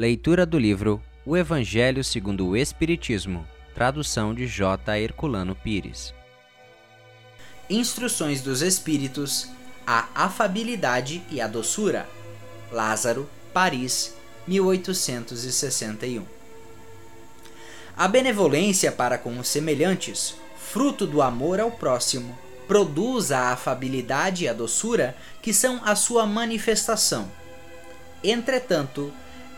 Leitura do livro O Evangelho segundo o Espiritismo, tradução de J. Herculano Pires. Instruções dos Espíritos, a afabilidade e a doçura. Lázaro, Paris, 1861. A benevolência para com os semelhantes, fruto do amor ao próximo, produz a afabilidade e a doçura que são a sua manifestação. Entretanto,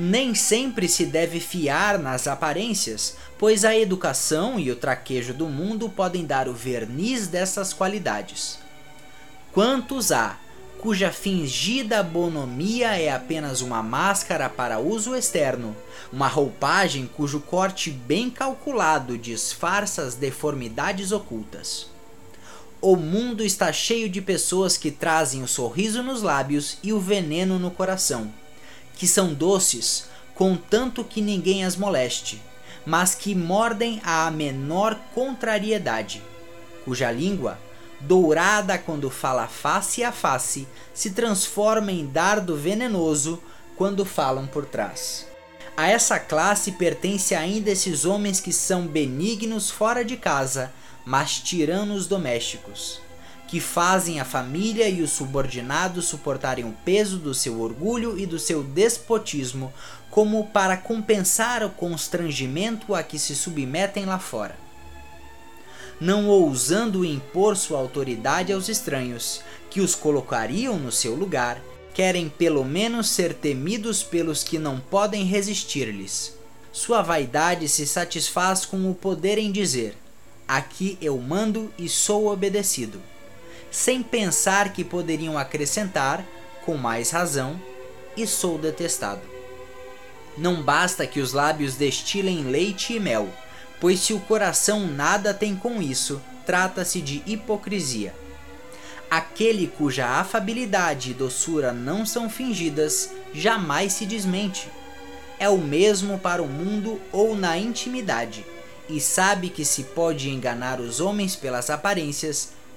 nem sempre se deve fiar nas aparências, pois a educação e o traquejo do mundo podem dar o verniz dessas qualidades. Quantos há cuja fingida bonomia é apenas uma máscara para uso externo, uma roupagem cujo corte bem calculado disfarça as deformidades ocultas. O mundo está cheio de pessoas que trazem o sorriso nos lábios e o veneno no coração que são doces, contanto que ninguém as moleste, mas que mordem à menor contrariedade, cuja língua, dourada quando fala face a face, se transforma em dardo venenoso quando falam por trás. A essa classe pertence ainda esses homens que são benignos fora de casa, mas tiranos domésticos que fazem a família e os subordinados suportarem o peso do seu orgulho e do seu despotismo, como para compensar o constrangimento a que se submetem lá fora. Não ousando impor sua autoridade aos estranhos, que os colocariam no seu lugar, querem pelo menos ser temidos pelos que não podem resistir-lhes. Sua vaidade se satisfaz com o poder em dizer: Aqui eu mando e sou obedecido sem pensar que poderiam acrescentar, com mais razão, e sou detestado. Não basta que os lábios destilem leite e mel, pois se o coração nada tem com isso, trata-se de hipocrisia. Aquele cuja afabilidade e doçura não são fingidas, jamais se desmente. É o mesmo para o mundo ou na intimidade, e sabe que se pode enganar os homens pelas aparências,